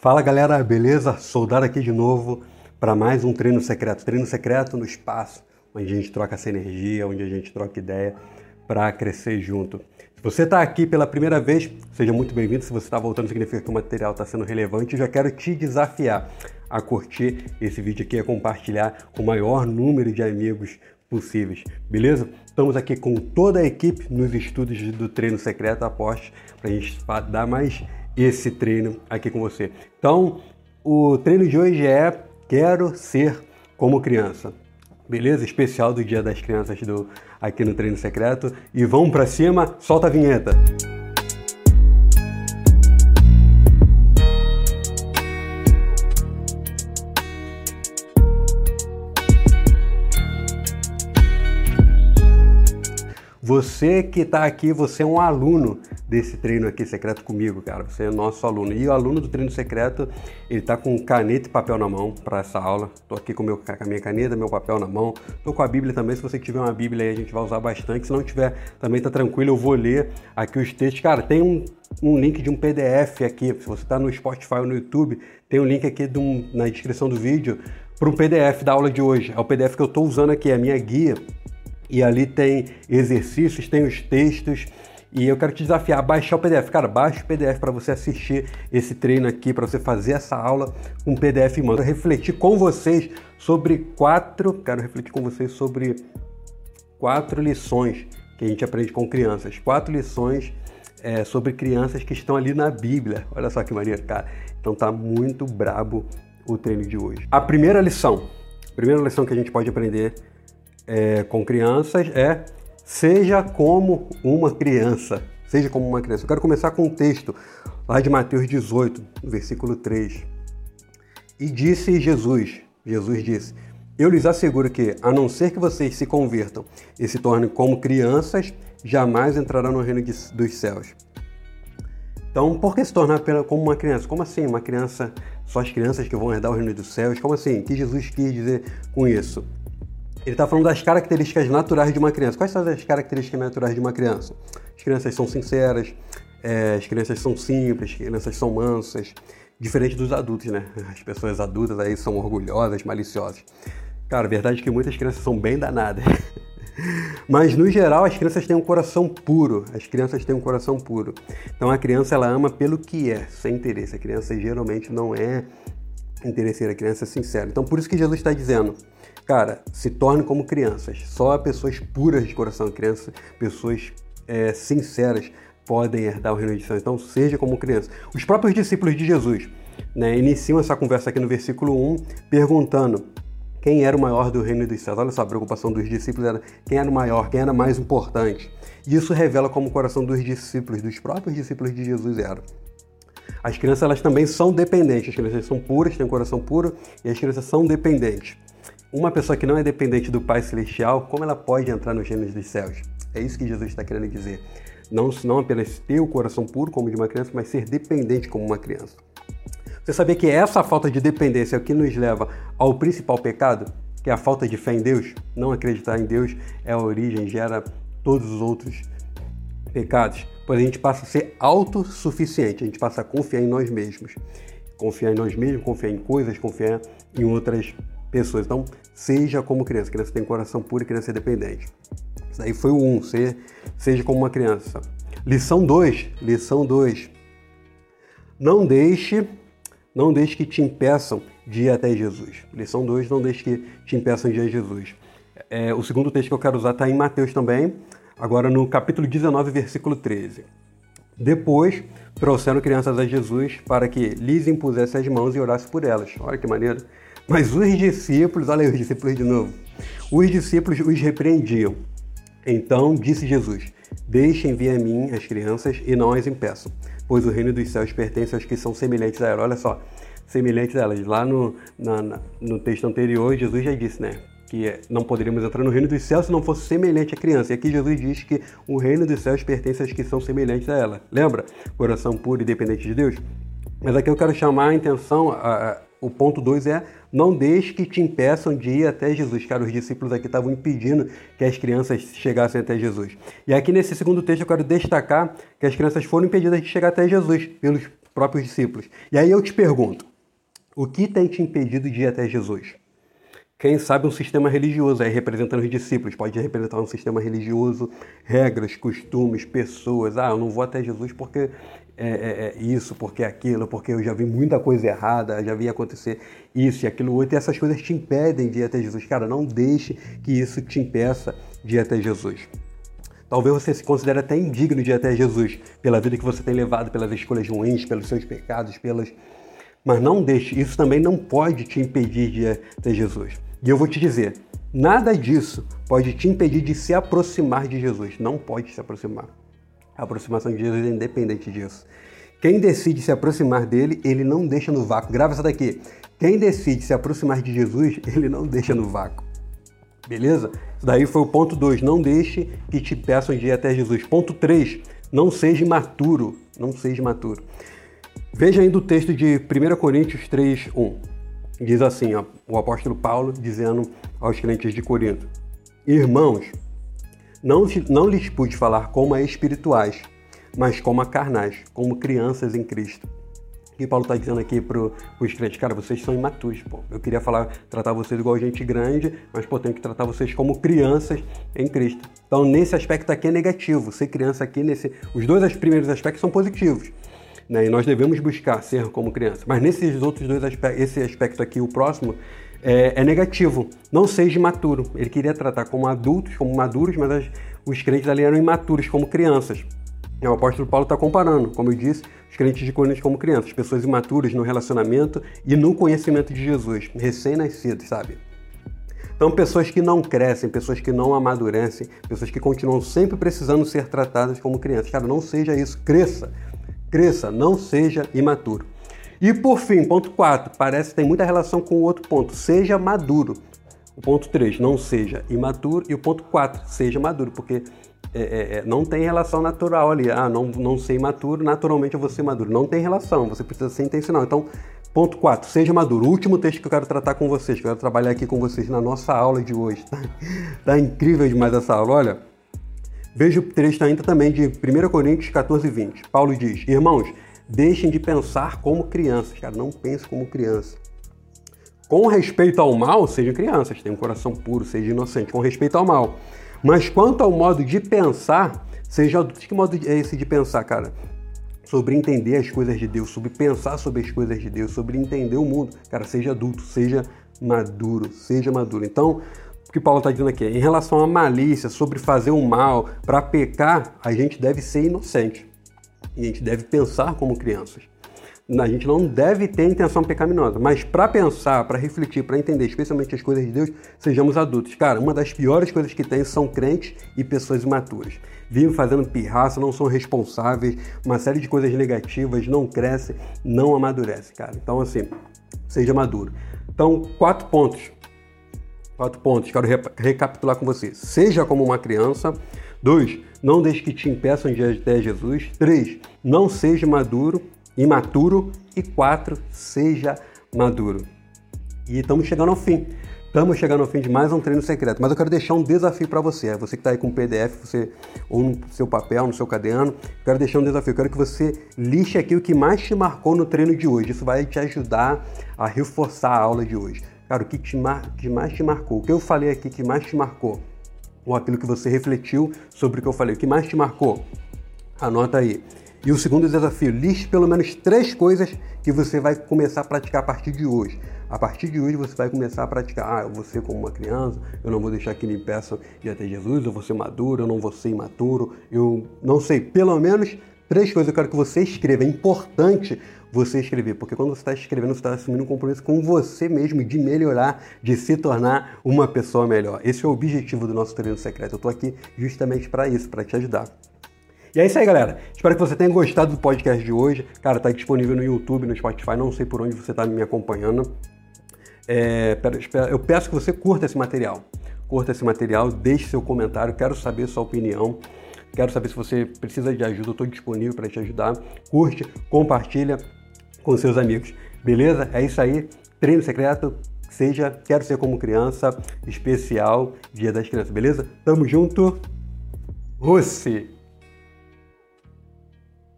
Fala galera, beleza? Soldado aqui de novo para mais um treino secreto. Treino secreto no espaço, onde a gente troca essa energia, onde a gente troca ideia para crescer junto. Se você está aqui pela primeira vez, seja muito bem-vindo. Se você está voltando, significa que o material está sendo relevante. Eu já quero te desafiar a curtir esse vídeo aqui, a compartilhar com o maior número de amigos possíveis, beleza? Estamos aqui com toda a equipe nos estudos do treino secreto aposte para a gente dar mais esse treino aqui com você. Então, o treino de hoje é Quero Ser Como Criança. Beleza? Especial do Dia das Crianças do, aqui no Treino Secreto. E vamos para cima, solta a vinheta. Você que está aqui, você é um aluno desse treino aqui secreto comigo, cara. Você é nosso aluno. E o aluno do treino secreto, ele tá com caneta e papel na mão para essa aula. Tô aqui com, meu, com a minha caneta, meu papel na mão. Tô com a Bíblia também. Se você tiver uma Bíblia aí, a gente vai usar bastante. Se não tiver, também tá tranquilo. Eu vou ler aqui os textos. Cara, tem um, um link de um PDF aqui. Se você tá no Spotify ou no YouTube, tem um link aqui um, na descrição do vídeo para um PDF da aula de hoje. É o PDF que eu estou usando aqui, é a minha guia e ali tem exercícios, tem os textos. E eu quero te desafiar a baixar o PDF. Cara, baixa o PDF para você assistir esse treino aqui, para você fazer essa aula com PDF em mão. Quero refletir com vocês sobre quatro. Quero refletir com vocês sobre quatro lições que a gente aprende com crianças. Quatro lições é, sobre crianças que estão ali na Bíblia. Olha só que maneiro, cara. Então tá muito brabo o treino de hoje. A primeira lição, a primeira lição que a gente pode aprender é, com crianças é seja como uma criança. Seja como uma criança. Eu quero começar com um texto lá de Mateus 18, versículo 3. E disse Jesus, Jesus disse, eu lhes asseguro que, a não ser que vocês se convertam e se tornem como crianças, jamais entrarão no reino de, dos céus. Então, por que se tornar como uma criança? Como assim uma criança, só as crianças que vão herdar o reino dos céus? Como assim? O que Jesus quis dizer com isso? Ele está falando das características naturais de uma criança. Quais são as características naturais de uma criança? As crianças são sinceras, é, as crianças são simples, as crianças são mansas, diferente dos adultos, né? As pessoas adultas aí são orgulhosas, maliciosas. Cara, a verdade é que muitas crianças são bem danadas. Mas no geral as crianças têm um coração puro. As crianças têm um coração puro. Então a criança ela ama pelo que é, sem interesse. A criança geralmente não é interesseira, criança é sincera. Então por isso que Jesus está dizendo: Cara, se torne como crianças. Só pessoas puras de coração, crianças, pessoas é, sinceras podem herdar o reino de Deus. Então, seja como criança. Os próprios discípulos de Jesus né, iniciam essa conversa aqui no versículo 1, perguntando quem era o maior do reino dos céus. Olha só, a preocupação dos discípulos era quem era o maior, quem era mais importante. E isso revela como o coração dos discípulos, dos próprios discípulos de Jesus era. As crianças elas também são dependentes, as crianças são puras, têm um coração puro e as crianças são dependentes. Uma pessoa que não é dependente do Pai Celestial, como ela pode entrar nos reinos dos céus? É isso que Jesus está querendo dizer. Não, não apenas ter o coração puro como de uma criança, mas ser dependente como uma criança. Você sabia que essa falta de dependência é o que nos leva ao principal pecado? Que é a falta de fé em Deus? Não acreditar em Deus é a origem, gera todos os outros pecados. Pois a gente passa a ser autossuficiente, a gente passa a confiar em nós mesmos. Confiar em nós mesmos, confiar em coisas, confiar em outras pessoas. Então, seja como criança. Criança tem coração puro e criança é dependente. Isso aí foi o 1, um, seja como uma criança. Lição 2, lição 2. Não deixe, não deixe que te impeçam de ir até Jesus. Lição 2, não deixe que te impeçam de ir a Jesus. É, o segundo texto que eu quero usar está em Mateus também, agora no capítulo 19, versículo 13. Depois trouxeram crianças a Jesus para que lhes impusesse as mãos e orasse por elas. Olha que maneiro. Mas os discípulos, olha aí os discípulos de novo, os discípulos os repreendiam. Então disse Jesus: Deixem vir a mim as crianças e não as impeçam, pois o reino dos céus pertence aos que são semelhantes a elas. Olha só, semelhantes a elas. Lá no, na, no texto anterior, Jesus já disse, né? Que não poderíamos entrar no reino dos céus se não fosse semelhante à criança. E aqui Jesus diz que o reino dos céus pertence aos que são semelhantes a ela. Lembra? Coração puro e dependente de Deus. Mas aqui eu quero chamar a atenção, a, a, o ponto 2 é não deixe que te impeçam de ir até Jesus. Cara, os discípulos aqui estavam impedindo que as crianças chegassem até Jesus. E aqui nesse segundo texto eu quero destacar que as crianças foram impedidas de chegar até Jesus pelos próprios discípulos. E aí eu te pergunto, o que tem te impedido de ir até Jesus? Quem sabe um sistema religioso, aí representando os discípulos, pode representar um sistema religioso, regras, costumes, pessoas. Ah, eu não vou até Jesus porque é, é, é isso, porque é aquilo, porque eu já vi muita coisa errada, já vi acontecer isso e aquilo outro, e essas coisas te impedem de ir até Jesus. Cara, não deixe que isso te impeça de ir até Jesus. Talvez você se considere até indigno de ir até Jesus, pela vida que você tem levado, pelas escolhas ruins, pelos seus pecados, pelas. Mas não deixe, isso também não pode te impedir de ir até Jesus. E eu vou te dizer, nada disso pode te impedir de se aproximar de Jesus. Não pode se aproximar. A aproximação de Jesus é independente disso. Quem decide se aproximar dele, ele não deixa no vácuo. Grava essa daqui. Quem decide se aproximar de Jesus, ele não deixa no vácuo. Beleza? Isso daí foi o ponto 2. Não deixe que te peçam de ir até Jesus. Ponto 3. Não seja imaturo. Não seja imaturo. Veja ainda o texto de 1 Coríntios 3, 1. Diz assim, ó, o apóstolo Paulo dizendo aos crentes de Corinto: Irmãos, não, não lhes pude falar como a espirituais, mas como a carnais, como crianças em Cristo. E Paulo está dizendo aqui para os crentes, cara, vocês são imaturos, pô. Eu queria falar, tratar vocês igual gente grande, mas, pô, tenho que tratar vocês como crianças em Cristo. Então, nesse aspecto aqui é negativo. Ser criança aqui, nesse... os dois primeiros aspectos são positivos. Né? E nós devemos buscar ser como criança. Mas nesses outros dois aspectos, esse aspecto aqui, o próximo, é, é, negativo. Não seja imaturo. Ele queria tratar como adultos, como maduros, mas as, os crentes ali eram imaturos, como crianças. O apóstolo Paulo está comparando, como eu disse, os crentes de Coríntios como crianças, pessoas imaturas no relacionamento e no conhecimento de Jesus, recém-nascidos, sabe? Então, pessoas que não crescem, pessoas que não amadurecem, pessoas que continuam sempre precisando ser tratadas como crianças. Cara, não seja isso, cresça. Cresça, não seja imaturo. E por fim, ponto 4, parece que tem muita relação com o outro ponto, seja maduro. O ponto 3, não seja imaturo. E o ponto 4, seja maduro, porque é, é, é, não tem relação natural ali. Ah, não, não ser imaturo, naturalmente eu vou ser maduro. Não tem relação, você precisa ser intencional. Então, ponto 4, seja maduro. O último texto que eu quero tratar com vocês, que eu quero trabalhar aqui com vocês na nossa aula de hoje. Tá, tá incrível demais essa aula, olha. Veja o trecho ainda também de 1 Coríntios 14, 20. Paulo diz: Irmãos, deixem de pensar como crianças. Cara, não pense como criança. Com respeito ao mal, sejam crianças, tenham um coração puro, seja inocente, com respeito ao mal. Mas quanto ao modo de pensar, seja adulto. Que modo é esse de pensar, cara? Sobre entender as coisas de Deus, sobre pensar sobre as coisas de Deus, sobre entender o mundo. Cara, seja adulto, seja maduro, seja maduro. Então, o que Paulo está dizendo aqui? Em relação à malícia, sobre fazer o mal, para pecar, a gente deve ser inocente. E a gente deve pensar como crianças. A gente não deve ter intenção pecaminosa, mas para pensar, para refletir, para entender especialmente as coisas de Deus, sejamos adultos. Cara, uma das piores coisas que tem são crentes e pessoas imaturas. Vivem fazendo pirraça, não são responsáveis, uma série de coisas negativas, não crescem, não amadurecem, cara. Então, assim, seja maduro. Então, quatro pontos Quatro pontos, quero recapitular com você. Seja como uma criança. Dois, não deixe que te impeçam de até Jesus. Três, não seja maduro, imaturo. E quatro, seja maduro. E estamos chegando ao fim. Estamos chegando ao fim de mais um treino secreto, mas eu quero deixar um desafio para você. É você que está aí com o PDF, você ou no seu papel, no seu caderno, quero deixar um desafio. Quero que você lixe aqui o que mais te marcou no treino de hoje. Isso vai te ajudar a reforçar a aula de hoje. Cara, o que, te mar... que mais te marcou? O que eu falei aqui que mais te marcou? Ou aquilo que você refletiu sobre o que eu falei? O que mais te marcou? Anota aí. E o segundo desafio, liste pelo menos três coisas que você vai começar a praticar a partir de hoje. A partir de hoje você vai começar a praticar. Ah, eu vou ser como uma criança, eu não vou deixar que me impeçam de até Jesus, eu vou ser maduro, eu não vou ser imaturo, eu não sei. Pelo menos três coisas eu quero que você escreva. É importante você escrever, porque quando você está escrevendo, você está assumindo um compromisso com você mesmo de melhorar, de se tornar uma pessoa melhor. Esse é o objetivo do nosso treino secreto. Eu estou aqui justamente para isso, para te ajudar. E é isso aí, galera. Espero que você tenha gostado do podcast de hoje. Cara, está disponível no YouTube, no Spotify, não sei por onde você está me acompanhando. É, eu peço que você curta esse material. Curta esse material, deixe seu comentário, quero saber sua opinião. Quero saber se você precisa de ajuda, eu estou disponível para te ajudar. Curte, compartilha, com seus amigos. Beleza? É isso aí. Treino secreto, seja Quero Ser Como Criança, especial Dia das Crianças, beleza? Tamo junto. Rossi!